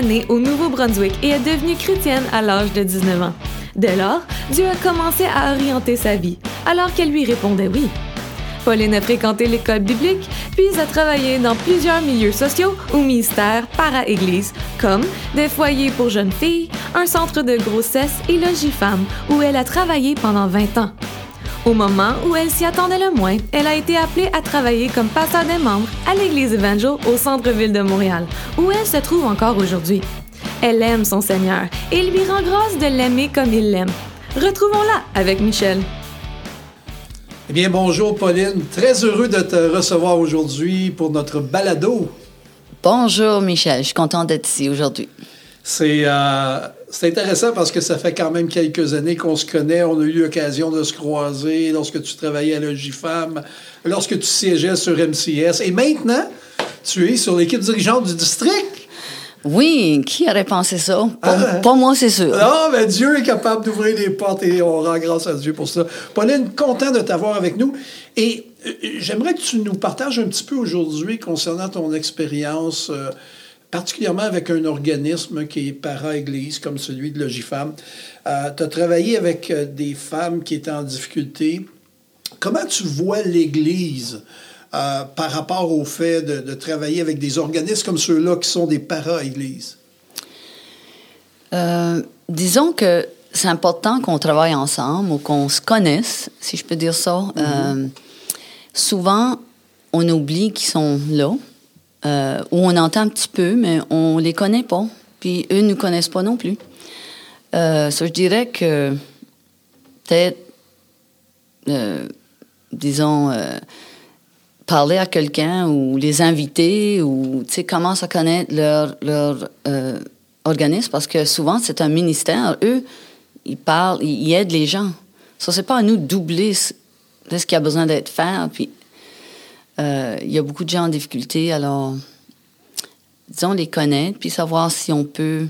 née au Nouveau-Brunswick et est devenue chrétienne à l'âge de 19 ans. Dès lors, Dieu a commencé à orienter sa vie, alors qu'elle lui répondait oui. Pauline a fréquenté l'école biblique, puis a travaillé dans plusieurs milieux sociaux ou ministères para-église, comme des foyers pour jeunes filles, un centre de grossesse et Logifemme, où elle a travaillé pendant 20 ans. Au moment où elle s'y attendait le moins, elle a été appelée à travailler comme pasteur des membres à l'église Evangel au centre-ville de Montréal, où elle se trouve encore aujourd'hui. Elle aime son Seigneur et il lui rend grâce de l'aimer comme il l'aime. Retrouvons-la avec Michel. Eh bien, bonjour Pauline. Très heureux de te recevoir aujourd'hui pour notre balado. Bonjour Michel, je suis contente d'être ici aujourd'hui. C'est euh, intéressant parce que ça fait quand même quelques années qu'on se connaît. On a eu l'occasion de se croiser lorsque tu travaillais à Logifam, lorsque tu siégeais sur MCS. Et maintenant, tu es sur l'équipe dirigeante du district. Oui, qui aurait pensé ça? Pas, ah. moi, c'est sûr. Non, mais Dieu est capable d'ouvrir les portes et on rend grâce à Dieu pour ça. Pauline, content de t'avoir avec nous. Et euh, j'aimerais que tu nous partages un petit peu aujourd'hui concernant ton expérience, euh, particulièrement avec un organisme qui est para-église, comme celui de Logifam. Euh, tu as travaillé avec des femmes qui étaient en difficulté. Comment tu vois l'Église? Euh, par rapport au fait de, travailler avec des organismes comme ceux-là qui sont des para-églises? Euh, disons que c'est important qu'on travaille ensemble ou qu'on se connaisse, si je peux dire ça. Mm-hmm. Euh, souvent, on oublie qu'ils sont là, ou on entend un petit peu, mais on les connaît pas. Puis eux ne nous connaissent pas non plus. ça, je dirais que peut-être, disons, parler à quelqu'un ou les inviter ou tu sais à connaître leur leur euh, organisme parce que souvent c'est un ministère eux ils parlent ils, aident les gens ça c'est pas à nous doubler ce qu'il y a besoin d'être fait puis euh, il y a beaucoup de gens en difficulté alors disons les connaître puis savoir si on peut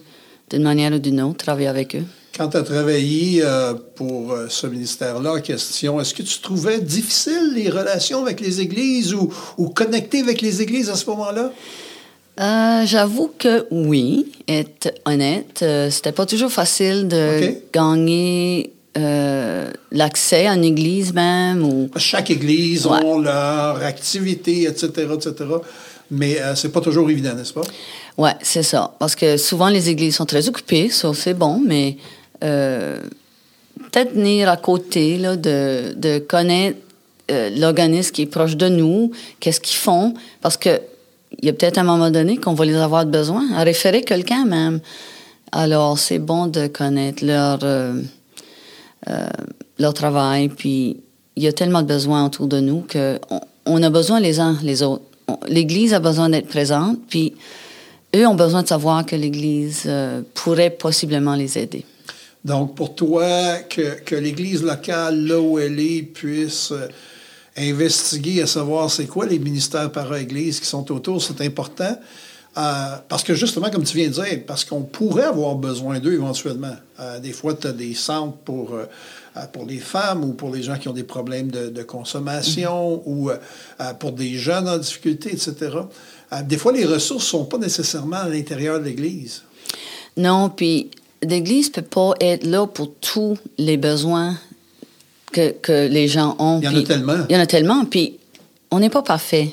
d'une manière ou d'une autre travailler avec eux quand tu as travaillé euh, pour euh, ce ministère-là en question, est-ce que tu trouvais difficile les relations avec les églises ou, ou connecter avec les églises à ce moment-là? Euh, j'avoue que oui, être honnête, c'était pas toujours facile de gagner l'accès à une église même. Ou... Chaque église a leur activité, etc., etc. Mais c'est pas toujours évident, n'est-ce pas? Oui, c'est ça. Parce que souvent, les églises sont très occupées, ça, c'est bon, mais euh, peut-être venir à côté là, de, de connaître euh, l'organisme qui est proche de nous, qu'est-ce qu'ils font, parce que il y a peut-être un moment donné qu'on va les avoir besoin, à référer quelqu'un même. Alors, c'est bon de connaître leur, euh, leur travail, puis il y a tellement de besoins autour de nous qu'on on a besoin les uns les autres. L'Église a besoin d'être présente, puis eux ont besoin de savoir que l'Église pourrait possiblement les aider. Donc, pour toi, que, que l'Église locale, là où elle est, puisse euh, investiguer à savoir c'est quoi les ministères para-Église qui sont autour, c'est important. Euh, parce que justement, comme tu viens de dire, parce qu'on pourrait avoir besoin d'eux éventuellement. Euh, des fois, tu as des centres pour, pour les femmes ou pour les gens qui ont des problèmes de, de consommation mm-hmm. ou pour des jeunes en difficulté, etc. des fois, les ressources ne sont pas nécessairement à l'intérieur de l'Église. Non, puis l'Église peut pas être là pour tous les besoins que, que les gens ont. Il y en a tellement. Il y en a tellement. Puis on n'est pas parfait.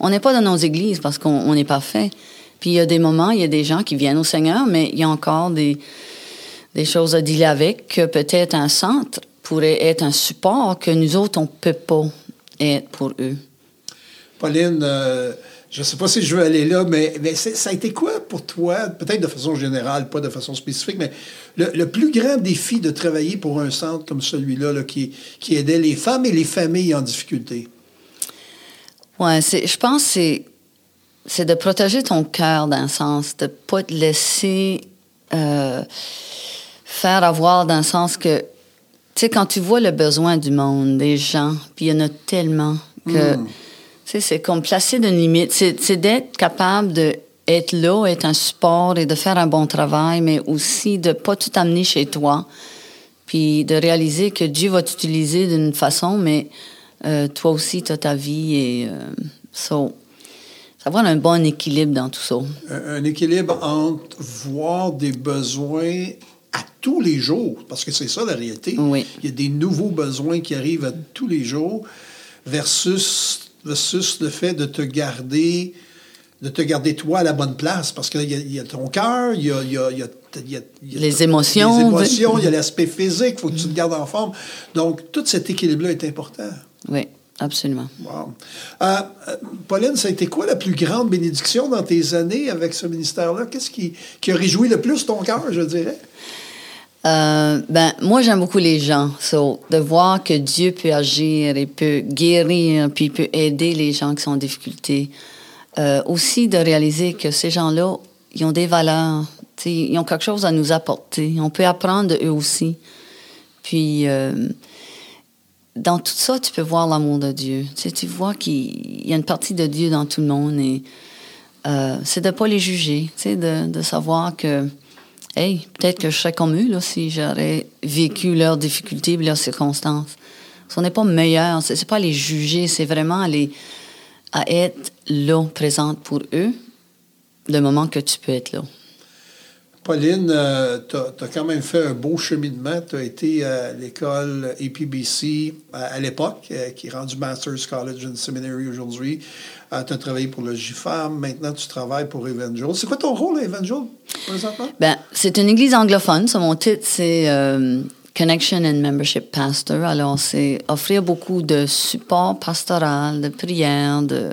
On n'est pas dans nos églises parce qu'on n'est pas fait. Puis il y a des moments, il y a des gens qui viennent au Seigneur, mais il y a encore des, des choses à dealer avec que peut-être un centre pourrait être un support que nous autres, on ne peut pas être pour eux. Pauline, euh, je ne sais pas si je veux aller là, mais, ça a été quoi pour toi, peut-être de façon générale, pas de façon spécifique, mais le, plus grand défi de travailler pour un centre comme celui-là qui, qui aidait les femmes et les familles en difficulté? Oui, je pense que c'est de protéger ton cœur d'un sens, de ne pas te laisser euh, faire avoir d'un sens que, tu sais, quand tu vois le besoin du monde, des gens, puis il y en a tellement que... Hmm c'est comme placer une limite. C'est d'être capable d'être là, être un support et de faire un bon travail, mais aussi de pas tout amener chez toi. Puis de réaliser que Dieu va t'utiliser d'une façon, mais euh, toi aussi, tu as ta vie. Et euh, ça avoir un bon équilibre dans tout ça. Un, un équilibre entre voir des besoins à tous les jours, parce que c'est ça la réalité. Oui. Il y a des nouveaux besoins qui arrivent à tous les jours versus, versus le fait de te garder de te garder toi à la bonne place parce qu'il y, y a ton cœur, il y a, y a- Les émotions, les émotions, il y a l'aspect physique, il faut que tu te gardes en forme. Donc, tout cet équilibre-là est important. Oui, absolument. Wow. Euh, euh, Pauline, ça a été quoi la plus grande bénédiction dans tes années avec ce ministère-là? Qu'est-ce qui, qui a réjoui le plus ton cœur, je dirais? Euh, ben, moi, j'aime beaucoup les gens. So, de voir que Dieu peut agir et peut guérir, puis peut aider les gens qui sont en difficulté. Euh, aussi, de réaliser que ces gens-là, ils ont des valeurs. Ils ont quelque chose à nous apporter. On peut apprendre de eux aussi. Puis, euh, dans tout ça, tu peux voir l'amour de Dieu. Tu, vois qu'il y a une partie de Dieu dans tout le monde. Et euh, c'est de ne pas les juger. Tu sais, de, de savoir que hey, peut-être que je serais comme eux là, si j'aurais vécu leurs difficultés et leurs circonstances. Ce n'est pas meilleur, c'est pas les juger, c'est vraiment à être là, présente pour eux, le moment que tu peux être là. Pauline, tu as, quand même fait un beau cheminement. Tu as été à l'école APBC à, l'époque, euh, qui est rendu Master's College and Seminary aujourd'hui. tu as travaillé pour le GFAM. Maintenant, tu travailles pour Evangel. C'est quoi ton rôle à Evangel présentement? Ben, c'est une église anglophone. Mon titre, c'est euh, Connection and Membership Pastor. Alors, c'est offrir beaucoup de support pastoral, de prière, de.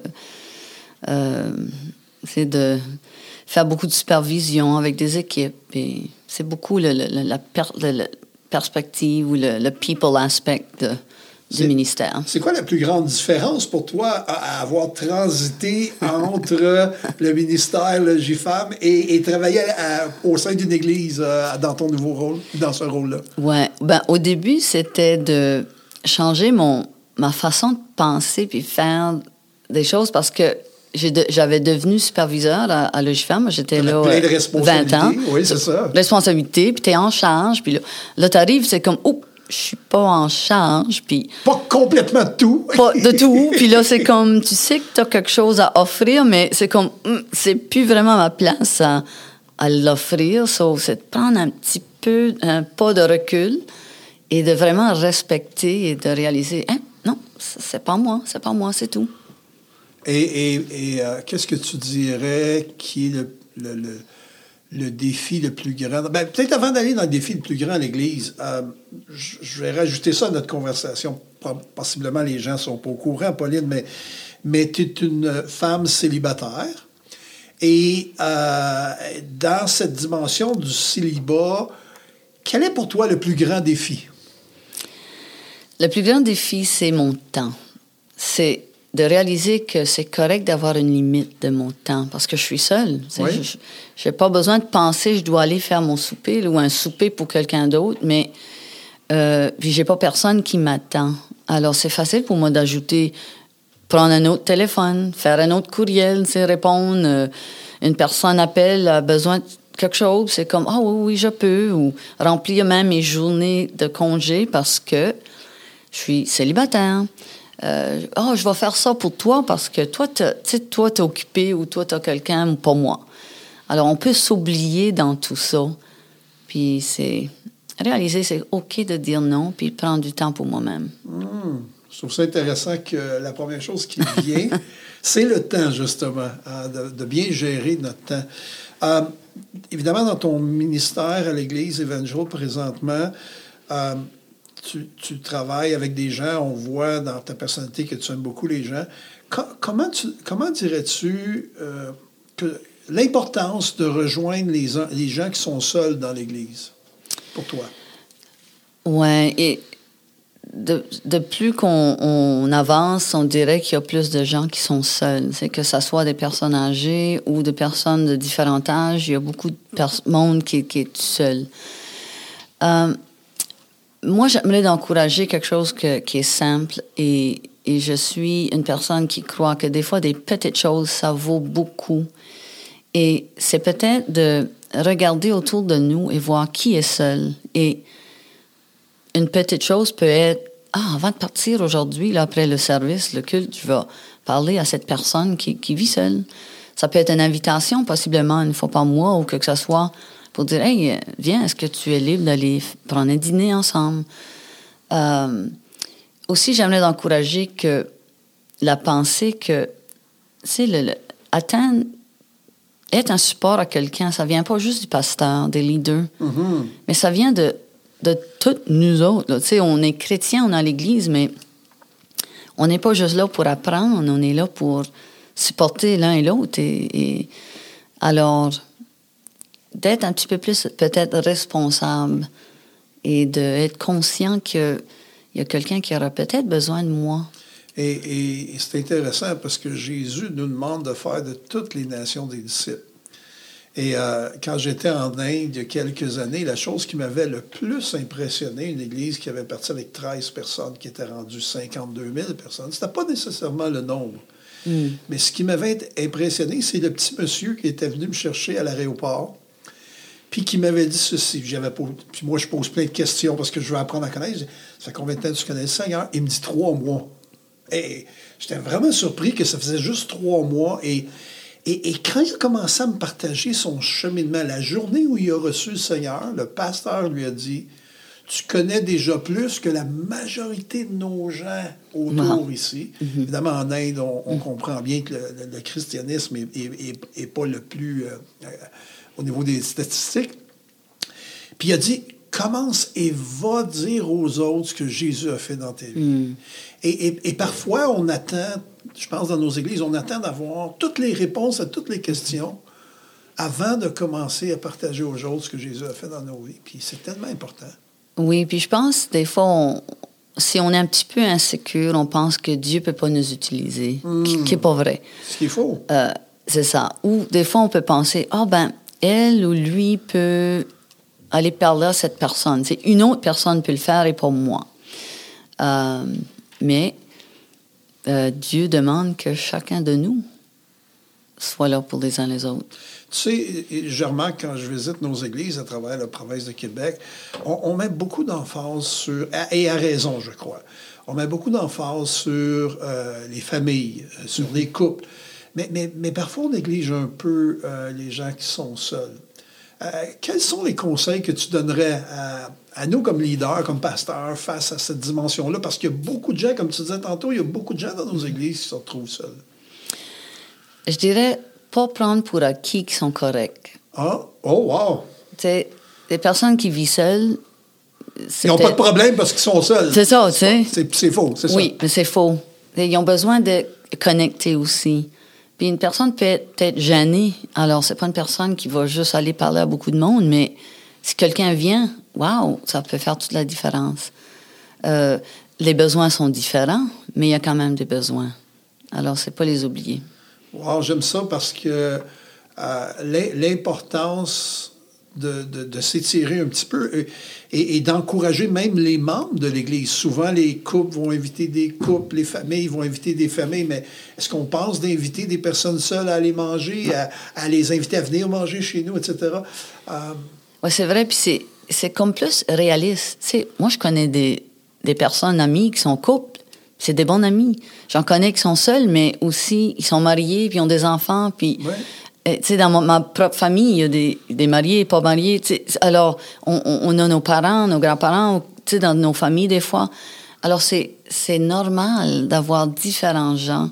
euh, c'est de faire beaucoup de supervision avec des équipes. Et c'est beaucoup le- la per- le- le perspective ou le, le people aspect de- du ministère. C'est quoi la plus grande différence pour toi à, à avoir transité entre le ministère, le GFAM, et, et travailler à- au sein d'une église euh, dans ton nouveau rôle, dans ce rôle-là? Ouais, ben au début c'était de changer mon ma façon de penser puis faire des choses parce que de- j'avais devenu superviseur à, à. J'étais là plein de euh, 20 responsabilités. ans. Oui, c'est ça. Responsabilité, puis t'es en charge, puis là, là t'arrives, c'est comme, oh, je suis pas en charge, puis Pas complètement tout. pas de tout. Puis là, c'est comme, tu sais que tu as quelque chose à offrir, mais c'est comme, hum, c'est plus vraiment ma place à, à l'offrir. So, c'est de prendre un petit peu, un pas de recul et de vraiment respecter et de réaliser, hein, non, c'est pas moi, c'est pas moi, c'est tout. Et, euh, qu'est-ce que tu dirais qui est le, le- défi le plus grand? Ben, Peut-être avant d'aller dans le défi le plus grand à l'Église, euh, je vais rajouter ça à notre conversation. Possiblement les gens ne sont pas au courant, Pauline, mais, mais tu es une femme célibataire. Et euh, dans cette dimension du célibat, quel est pour toi le plus grand défi? Le plus grand défi, c'est mon temps. C'est de réaliser que c'est correct d'avoir une limite de mon temps parce que je suis seule. Oui. Je n'ai pas besoin de penser je dois aller faire mon souper là, ou un souper pour quelqu'un d'autre, mais euh, puis j'ai pas personne qui m'attend. Alors c'est facile pour moi d'ajouter, prendre un autre téléphone, faire un autre courriel, sais, répondre. euh, une personne appelle, a besoin de quelque chose, c'est comme ah oui oui je peux ou remplir même mes journées de congé parce que je suis célibataire. Euh, Ah, je vais faire ça pour toi parce que toi, t'as- tu toi, t'es occupé ou toi, tu as quelqu'un ou pas moi. Alors, on peut s'oublier dans tout ça. Puis, c'est réaliser, c'est OK de dire non, puis prendre du temps pour moi-même. Je trouve ça intéressant que la première chose qui vient, c'est le temps, justement, hein, de, de bien gérer notre temps. Euh, évidemment, dans ton ministère à l'Église Evangel présentement, euh, tu, travailles avec des gens, on voit dans ta personnalité que tu aimes beaucoup les gens. Co- comment, tu, comment dirais-tu euh, l'importance de rejoindre les, les gens qui sont seuls dans l'Église, pour toi? Ouais, et de, plus qu'on on avance, on dirait qu'il y a plus de gens qui sont seuls. Que ce soit des personnes âgées ou des personnes de différents âges, il y a beaucoup de monde qui, qui est seul. Euh, moi, j'aimerais d'encourager quelque chose que- qui est simple et, et je suis une personne qui croit que des fois, des petites choses, ça vaut beaucoup. Et c'est peut-être de regarder autour de nous et voir qui est seul. Et une petite chose peut être ah, avant de partir aujourd'hui, là, après le service, le culte, je vais parler à cette personne qui, qui vit seule. Ça peut être une invitation, possiblement une fois par mois ou que que ce soit, pour dire, hey, viens, est-ce que tu es libre d'aller prendre un dîner ensemble? Euh, aussi, j'aimerais encourager que la pensée que, c'est le, le, atteindre, être un support à quelqu'un, ça vient pas juste du pasteur, des leaders, Mhm. mais ça vient de, de toutes nous autres. Tu sais, on est chrétiens, on est à l'Église, mais on n'est pas juste là pour apprendre, on est là pour supporter l'un et l'autre. Et, et alors, d'être un petit peu plus peut-être responsable et d'être conscient qu'il y a quelqu'un qui aura peut-être besoin de moi. Et, et c'est intéressant parce que Jésus nous demande de faire de toutes les nations des disciples. Et euh, quand j'étais en Inde il y a quelques années, la chose qui m'avait le plus impressionné, une église qui avait parti avec 13 personnes, qui était rendue 52 000 personnes, c'était pas nécessairement le nombre. Mais ce qui m'avait impressionné, c'est le petit monsieur qui était venu me chercher à l'aéroport, puis qui m'avait dit ceci. J'avais puis moi, je pose plein de questions parce que je veux apprendre à connaître. Je dis, Ça fait combien de temps que tu connais le Seigneur? Il me dit trois mois. Et j'étais vraiment surpris que ça faisait juste trois mois. Et, et, et quand il a commencé à me partager son cheminement, la journée où il a reçu le Seigneur, le pasteur lui a dit Tu connais déjà plus que la majorité de nos gens autour ici. Évidemment, en Inde, on, on comprend bien que le, le- le christianisme n'est est, est- est pas le plus. euh, euh, au niveau des statistiques. Puis il a dit commence et va dire aux autres ce que Jésus a fait dans ta vie. Et, et- et parfois, on attend, je pense dans nos églises, on attend d'avoir toutes les réponses à toutes les questions avant de commencer à partager aux autres ce que Jésus a fait dans nos vies. Puis c'est tellement important. Oui, puis je pense, des fois, on- si on est un petit peu insécure, on pense que Dieu peut pas nous utiliser, qui, qui est pas vrai. Ce qu'il faut. Euh, c'est ça. Ou des fois, on peut penser, ah ben, elle ou lui peut aller parler à cette personne. C'est une autre personne peut le faire et pas moi. Euh, mais euh, Dieu demande que chacun de nous soit là pour les uns les autres. Tu sais, je remarque quand je visite nos églises à travers la province de Québec, on, met beaucoup d'emphase sur, et à raison, je crois, on met beaucoup d'emphase sur euh, les familles, sur les couples. Mais, mais, mais parfois, on néglige un peu euh, les gens qui sont seuls. Euh, quels sont les conseils que tu donnerais à, à nous comme leaders, comme pasteurs, face à cette dimension-là? Parce qu'il y a beaucoup de gens, comme tu disais tantôt, il y a beaucoup de gens dans nos églises qui se retrouvent seuls. Je dirais pas prendre pour acquis qu'ils sont corrects. Ah, oh, wow! Tu sais, des personnes qui vivent seules, Ils n'ont pas de problème parce qu'ils sont seuls. C'est ça, tu sais. C'est c'est faux, c'est ça. Oui, mais c'est faux. Ils ont besoin de connecter aussi. Puis une personne peut être gênée. Alors, c'est pas une personne qui va juste aller parler à beaucoup de monde, mais si quelqu'un vient, waouh, ça peut faire toute la différence. Euh, les besoins sont différents, mais il y a quand même des besoins. Alors, c'est pas les oublier. Wow, J'aime ça parce que euh, l'im- l'importance de, de- de s'étirer un petit peu euh, et, et d'encourager même les membres de l'Église. Souvent, les couples vont inviter des couples, les familles vont inviter des familles, mais est-ce qu'on pense d'inviter des personnes seules à aller manger, à, à les inviter à venir manger chez nous, etc.? Euh, Oui, c'est vrai, puis c'est, c'est comme plus réaliste. Tu sais, moi, je connais des, des personnes amies qui sont couples, c'est des bons amis. J'en connais qui sont seuls, mais aussi, ils sont mariés, puis ils ont des enfants, puis... Ouais. Euh, Tu sais, dans ma, propre famille, il y a des, des mariés pas mariés. Alors, on, on- a nos parents, nos grands-parents, tu sais, dans nos familles, des fois. Alors, c'est, c'est normal d'avoir différents gens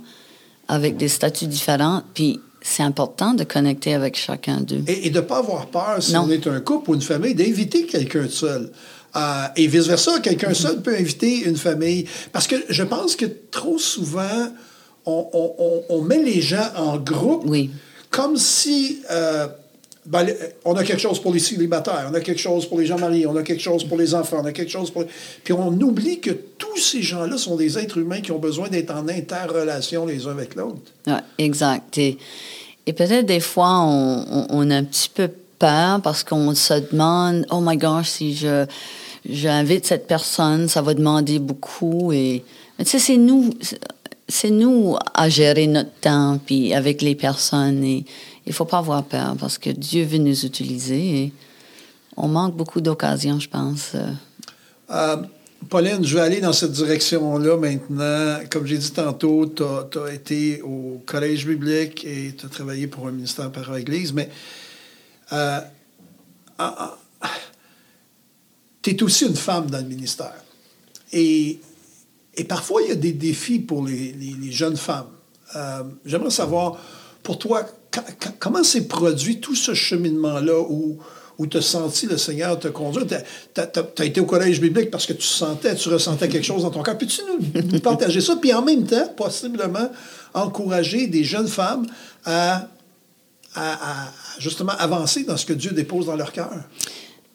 avec des statuts différents, puis c'est important de connecter avec chacun d'eux. Et, et de ne pas avoir peur, si Non. on est un couple ou une famille, d'inviter quelqu'un de seul. Euh, et vice-versa, quelqu'un seul peut inviter une famille. Parce que je pense que trop souvent, on, on- on- on met les gens en groupe Oui. Comme si euh, ben, le- on a quelque chose pour les célibataires, on a quelque chose pour les gens mariés, on a quelque chose pour les enfants, on a quelque chose pour... Puis on oublie que tous ces gens-là sont des êtres humains qui ont besoin d'être en interrelation les uns avec l'autre. Ouais, exact. Et, peut-être des fois, on, a un petit peu peur parce qu'on se demande, oh my gosh, si je j'invite cette personne, ça va demander beaucoup. Et tu c'est nous, c'est nous à gérer notre temps puis avec les personnes. Et il faut pas avoir peur parce que Dieu veut nous utiliser. Et on manque beaucoup d'occasions, je pense. euh. Euh, Pauline, je vais aller dans cette direction-là maintenant. Comme j'ai dit tantôt, tu as, été au collège biblique et tu as travaillé pour un ministère par église, mais euh, tu es aussi une femme dans le ministère. Et, et parfois, il y a des défis pour les, jeunes femmes. Euh, j'aimerais savoir, pour toi, comment s'est produit tout ce cheminement-là où où tu as senti le Seigneur te conduire? Tu as, été au collège biblique parce que tu sentais, tu ressentais quelque chose dans ton cœur. Peux-tu nous, partager ça? Puis en même temps, possiblement, encourager des jeunes femmes à, justement avancer dans ce que Dieu dépose dans leur cœur.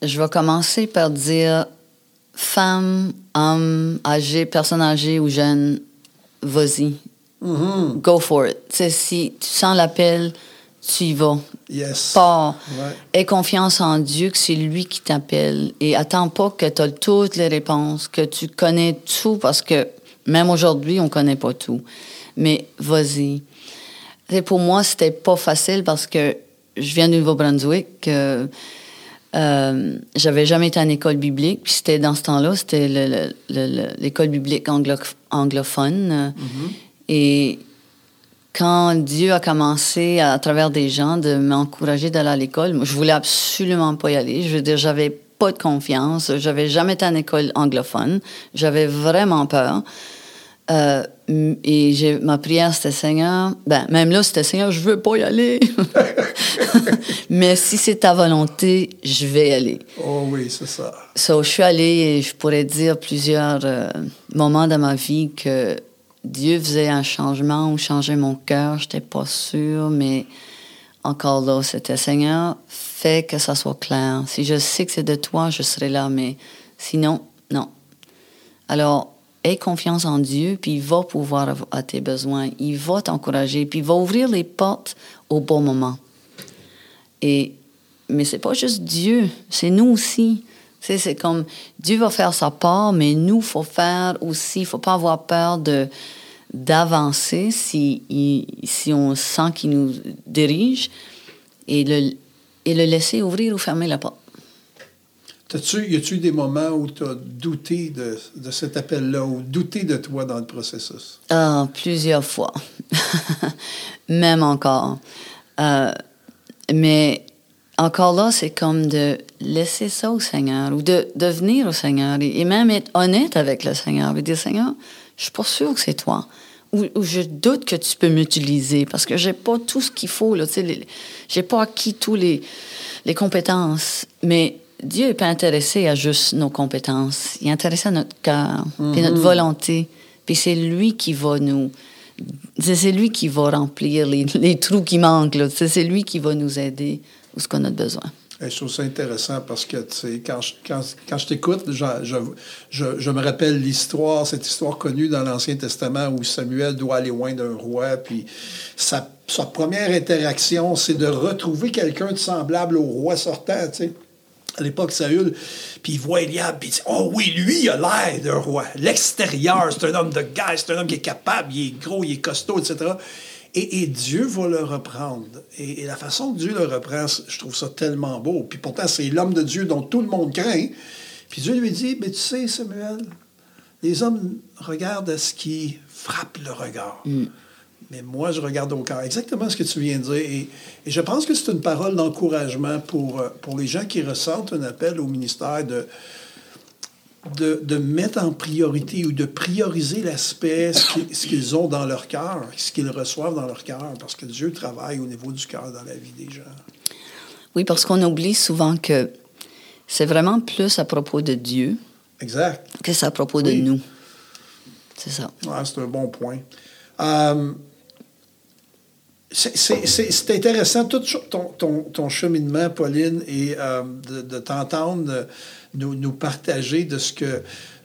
Je vais commencer par dire femme, homme, âgé, personne âgée ou jeune, vas-y. Mm-hmm. Go for it. si tu sens l'appel, tu y vas. Yes. Pars. Aie confiance en Dieu que c'est lui qui t'appelle. Et attends pas que tu as toutes les réponses, que tu connais tout, parce que même aujourd'hui, on connaît pas tout. Mais vas-y. pour moi, c'était pas facile parce que je viens du Nouveau-Brunswick. Euh, euh, j'avais jamais été en école biblique. Puis c'était dans ce temps-là, c'était l'école biblique anglophone. Mm-hmm. Et quand Dieu a commencé à, travers des gens de m'encourager d'aller à l'école, je voulais absolument pas y aller. Je veux dire, j'avais pas de confiance. J'avais jamais été en école anglophone. J'avais vraiment peur. Euh, et ma prière, c'était Seigneur. Ben, même là, c'était Seigneur, je veux pas y aller. Mais si c'est ta volonté, je vais y aller. Oh oui, c'est ça. So, je suis allée et je pourrais dire plusieurs euh, moments de ma vie que Dieu faisait un changement ou changeait mon cœur, j'étais pas sûre, mais encore là, c'était Seigneur, fais que ça soit clair. Si je sais que c'est de toi, je serai là, mais sinon, non. Alors, aie confiance en Dieu, puis il va pouvoir à tes besoins, il va t'encourager, puis il va ouvrir les portes au bon moment. Et, mais c'est pas juste Dieu, c'est nous aussi. C'est comme Dieu va faire sa part, mais nous, faut faire aussi. Faut pas avoir peur d'avancer si, si on sent qu'il nous dirige et le, et le laisser ouvrir ou fermer la porte. -tu, y a-tu des moments où tu as douté de, de cet appel-là ou douté de toi dans le processus? Ah, plusieurs fois. Même encore. Euh, mais encore là, c'est comme de laisser ça au Seigneur ou de, de venir au Seigneur et, même être honnête avec le Seigneur et dire Seigneur, je suis pas sûre que c'est toi? Ou, je doute que tu peux m'utiliser parce que j'ai pas tout ce qu'il faut. Je n'ai pas acquis toutes les, les compétences. Mais Dieu n'est pas intéressé à juste nos compétences. Il est intéressé à notre cœur et notre volonté. Puis c'est lui qui va nous... C'est lui qui va remplir les, les trous qui manquent. C'est lui qui va nous aider où ce qu'on a besoin. je trouve ça intéressant parce que, tu sais, quand je, quand, quand je t'écoute, je, je, je, me rappelle l'histoire, cette histoire connue dans l'Ancien Testament où Samuel doit aller loin d'un roi, puis sa, sa première interaction, c'est de retrouver quelqu'un de semblable au roi sortant, tu sais. À l'époque, Saül, puis il voit Eliab, puis il dit Oh oui, lui, il a l'air d'un roi. L'extérieur, c'est un homme de guerre, c'est un homme qui est capable, il est gros, il est costaud, etc. Et, Dieu va le reprendre. Et, la façon que Dieu le reprend, je trouve ça tellement beau. Puis pourtant, c'est l'homme de Dieu dont tout le monde craint. Puis Dieu lui dit, mais tu sais, Samuel, les hommes regardent à ce qui frappe le regard. Mm. Mais moi, je regarde au cœur. Exactement ce que tu viens de dire. Et, et je pense que c'est une parole d'encouragement pour, euh, pour les gens qui ressentent un appel au ministère de, de, mettre en priorité ou de prioriser l'aspect, ce qu'ils ont dans leur cœur, ce qu'ils reçoivent dans leur cœur, parce que Dieu travaille au niveau du cœur dans la vie des gens. Oui, parce qu'on oublie souvent que c'est vraiment plus à propos de Dieu exact. que c'est à propos de nous. C'est ça. c'est un bon point. Euh, c'est intéressant tout ton, ton, cheminement, Pauline, et euh, de, t'entendre nous, nous, partager de ce que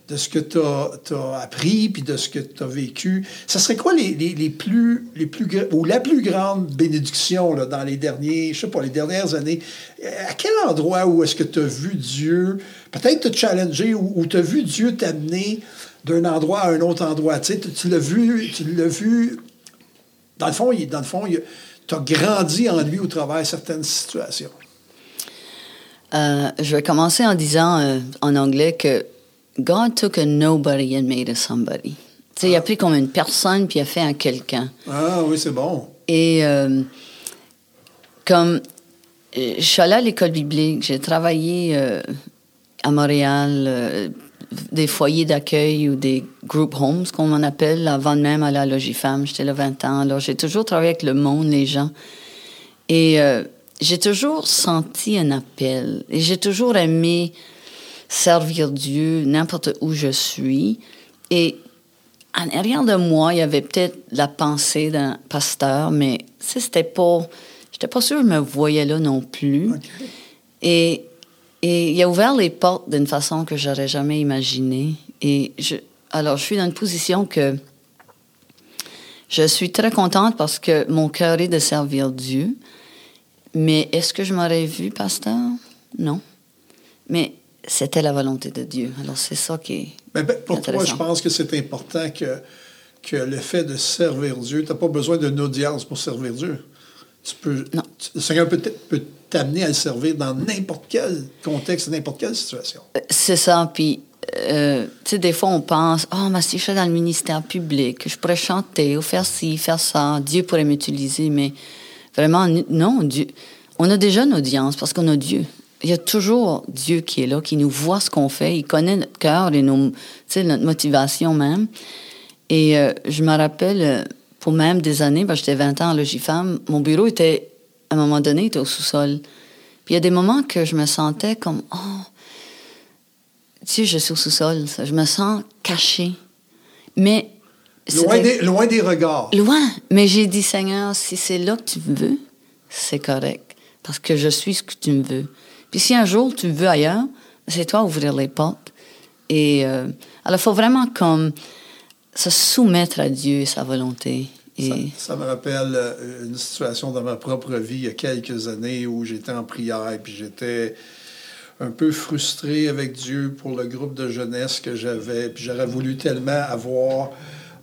de tu as, appris, puis de ce que tu as vécu. Ça serait quoi les, plus, les plus, ou la plus grande bénédiction là, dans les derniers, je sais pas, les dernières années? À quel endroit où est-ce que tu as vu Dieu, peut-être te challenger, ou, ou tu as vu Dieu t'amener d'un endroit à un autre endroit? Tu, l'as tu l'as vu dans le fond, il, dans le fond, tu as grandi en lui au travers de certaines situations. Euh, je vais commencer en disant euh, en anglais que God took a nobody and made a somebody. Tu sais, il a pris comme une personne puis il a fait un quelqu'un. Ah oui, c'est bon. Et euh, comme je suis allée à l'école biblique, j'ai travaillé à Montréal, des foyers d'accueil ou des group homes, qu'on en appelle, avant de même à Logifemme. J'étais là 20 ans. Alors, j'ai toujours travaillé avec le monde, les gens. Et euh, j'ai toujours senti un appel. Et j'ai toujours aimé servir Dieu n'importe où je suis. Et en arrière de moi, il y avait peut-être la pensée d'un pasteur, mais c'était pas. J'étais pas sûre que je me voyais là non plus. Et, et il a ouvert les portes d'une façon que j'aurais jamais imaginée. Et je, alors, je suis dans une position que je suis très contente parce que mon cœur est de servir Dieu. Mais est-ce que je m'aurais vu pasteur? Non. Mais c'était la volonté de Dieu. Alors, c'est ça qui est. Mais ben, pour toi, je pense que c'est important que, que le fait de servir Dieu, tu n'as pas besoin d'une audience pour servir Dieu. Tu peux, Non. tu- le Seigneur peut, peut t'amener à le servir dans n'importe quel contexte, n'importe quelle situation. Euh, C'est ça. Puis, euh, tu sais, des fois, on pense, oh, mais si je suis dans le ministère public, je pourrais chanter ou faire ci, faire ça, Dieu pourrait m'utiliser. Mais vraiment, non, Dieu. On a déjà une audience parce qu'on a Dieu. Il y a toujours Dieu qui est là, qui nous voit ce qu'on fait. Il connaît notre cœur et nos, notre motivation même. Et euh, je me rappelle, pour même des années, ben, j'étais 20 ans à Logifemme, mon bureau était, à un moment donné, était au sous-sol. Puis il y a des moments que je me sentais comme, oh, tu sais, je suis au sous-sol, je me sens cachée. Mais. Loin c'était- des, loin des regards. Loin. Mais j'ai dit, Seigneur, si c'est là que tu me veux, c'est correct. Parce que je suis ce que tu me veux. Puis si un jour tu me veux ailleurs, c'est toi ouvrir les portes. Et euh, alors, il faut vraiment comme se soumettre à Dieu et sa volonté. Et Ça, ça me rappelle euh, une situation dans ma propre vie il y a quelques années où j'étais en prière et puis j'étais un peu frustré avec Dieu pour le groupe de jeunesse que j'avais. Puis j'aurais voulu tellement avoir,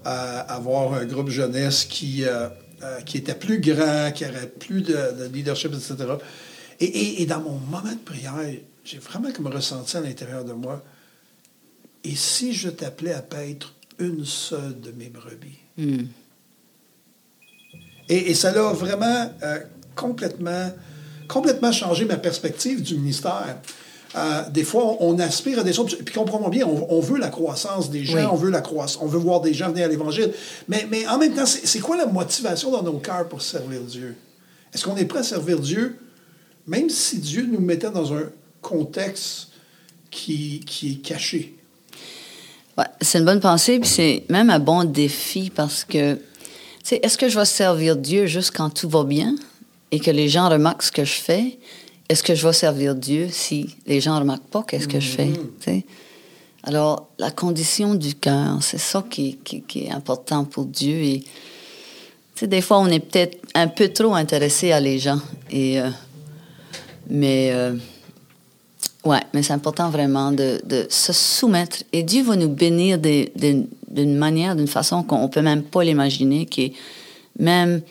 euh, avoir un groupe jeunesse qui, euh, euh, qui était plus grand, qui aurait plus de, de leadership, etc. Et, et- et dans mon moment de prière, j'ai vraiment comme ressenti à l'intérieur de moi, et si je t'appelais à paître une seule de mes brebis? Hmm. Et, et ça a vraiment euh, complètement, complètement changé ma perspective du ministère. Euh, des fois, on, aspire à des choses, puis comprenons bien, on, on veut la croissance des gens, Oui. on veut la croissance, on veut voir des gens venir à l'Évangile. Mais, mais en même temps, c'est quoi la motivation dans nos cœurs pour servir Dieu? Est-ce qu'on est prêt à servir Dieu, même si Dieu nous mettait dans un contexte qui, qui est caché? Ouais, c'est une bonne pensée, puis c'est même un bon défi parce que, est-ce que je vais servir Dieu juste quand tout va bien et que les gens remarquent ce que je fais? Est-ce que je vais servir Dieu si les gens ne remarquent pas qu'est-ce que je fais? sais? Alors, la condition du cœur, c'est ça qui, qui- qui est important pour Dieu. Et, des fois, on est peut-être un peu trop intéressé à les gens. Et, euh, mais. euh, Ouais, mais c'est important vraiment de, de se soumettre. Et Dieu va nous bénir des- des- d'une manière, d'une façon qu'on ne peut même pas l'imaginer, qui est même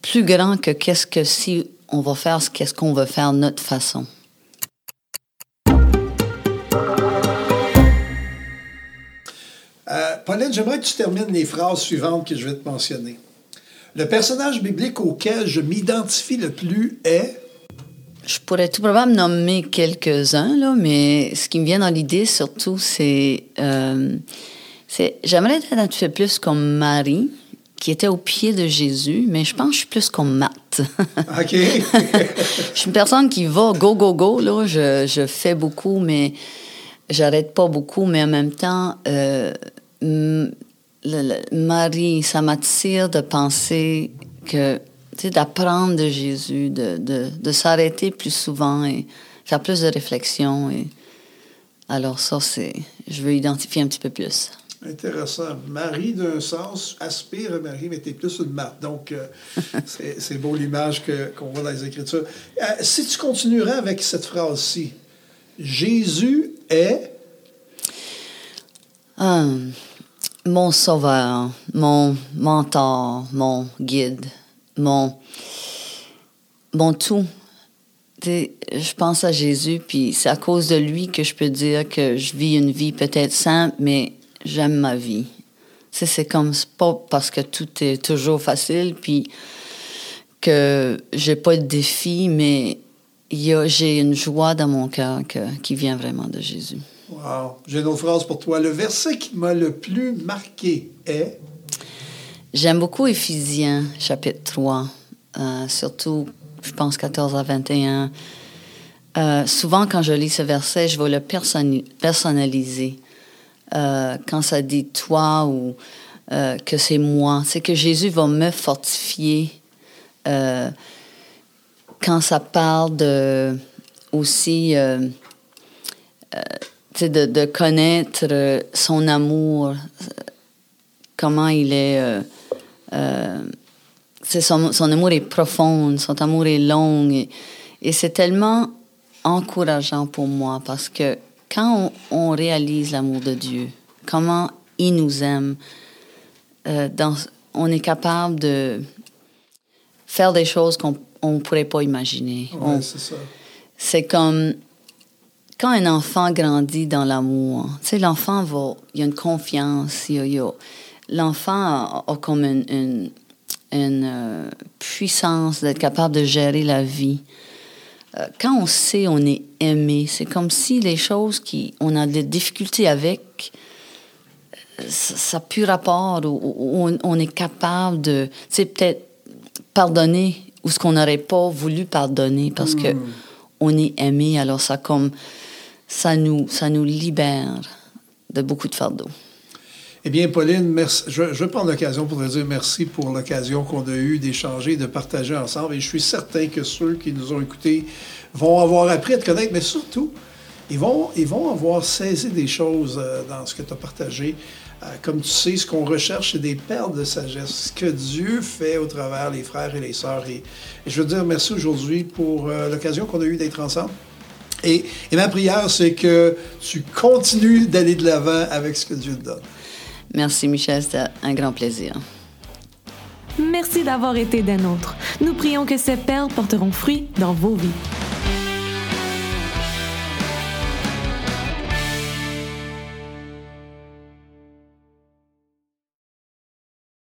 plus grand que qu'est-ce que si on va faire, ce qu'est-ce qu'on veut faire notre façon. Euh, Pauline, j'aimerais que tu termines les phrases suivantes que je vais te mentionner. Le personnage biblique auquel je m'identifie le plus est? Je pourrais tout probablement nommer quelques-uns, là, mais ce qui me vient dans l'idée surtout, c'est. euh, c'est- J'aimerais être un petit peu plus comme Marie, qui était au pied de Jésus, mais je pense que je suis plus comme. OK? Je suis une personne qui va go, go, go. Là. Je, je fais beaucoup, mais j'arrête pas beaucoup. Mais en même temps, euh, m- le- le- Marie, ça m'attire de penser que, tu sais, d'apprendre de Jésus, de, de, de s'arrêter plus souvent et faire plus de réflexion. Et... Alors ça, c'est... Je veux identifier un petit peu plus. Intéressant. Marie, d'un sens, aspire à Marie, mais t'es plus une marque. Donc, euh, c'est beau l'image qu'on voit dans les Écritures. Euh, si tu continuerais avec cette phrase-ci, Jésus est. Ah, mon sauveur, mon mentor, mon guide, mon, mon tout. je pense à Jésus, puis c'est à cause de lui que je peux dire que je vis une vie peut-être simple, mais j'aime ma vie. C'est comme, pas parce que tout est toujours facile, puis que j'ai pas de défi, mais j'ai une joie dans mon cœur qui vient vraiment de Jésus. Wow. J'ai une autre phrase pour toi. Le verset qui m'a le plus marqué est? J'aime beaucoup Éphésiens, chapitre 3, euh, surtout, je pense, 14 à 21. Euh, souvent, quand je lis ce verset, je vais le personnaliser. Euh, quand ça dit toi ou que c'est moi, c'est que Jésus va me fortifier. quand ça parle de aussi de, connaître son amour, comment il est. Euh, euh, son, amour est profond, son amour est long. Et, c'est tellement encourageant pour moi parce que quand on, réalise l'amour de Dieu, comment il nous aime, euh, dans, on est capable de faire des choses qu'on ne pourrait pas imaginer. c'est comme quand un enfant grandit dans l'amour, tu sais, l'enfant va, il y a une confiance, l'enfant a, comme une, une, euh, puissance d'être capable de gérer la vie. Euh, quand on sait on est aimé, c'est comme si les choses qui on a des difficultés avec, ça n'a plus rapport, ou, on, est capable de, tu peut-être pardonner ou ce qu'on n'aurait pas voulu pardonner parce que hmm. on est aimé. Alors ça comme ça nous, ça nous libère de beaucoup de fardeaux. Eh bien, Pauline. Je, je prends l'occasion pour te dire merci pour l'occasion qu'on a eue d'échanger, de partager ensemble. Et je suis certain que ceux qui nous ont écoutés vont avoir appris à te connaître, mais surtout, ils vont, ils vont avoir saisi des choses euh, dans ce que tu as partagé. Euh, comme tu sais, ce qu'on recherche, c'est des perles de sagesse, ce que Dieu fait au travers les frères et les sœurs. Et, je veux dire merci aujourd'hui pour euh, l'occasion qu'on a eue d'être ensemble. Et, ma prière, c'est que tu continues d'aller de l'avant avec ce que Dieu te donne. Merci, Michel. C'était un grand plaisir. Merci d'avoir été des nôtres. Nous prions que ces perles porteront fruit dans vos vies.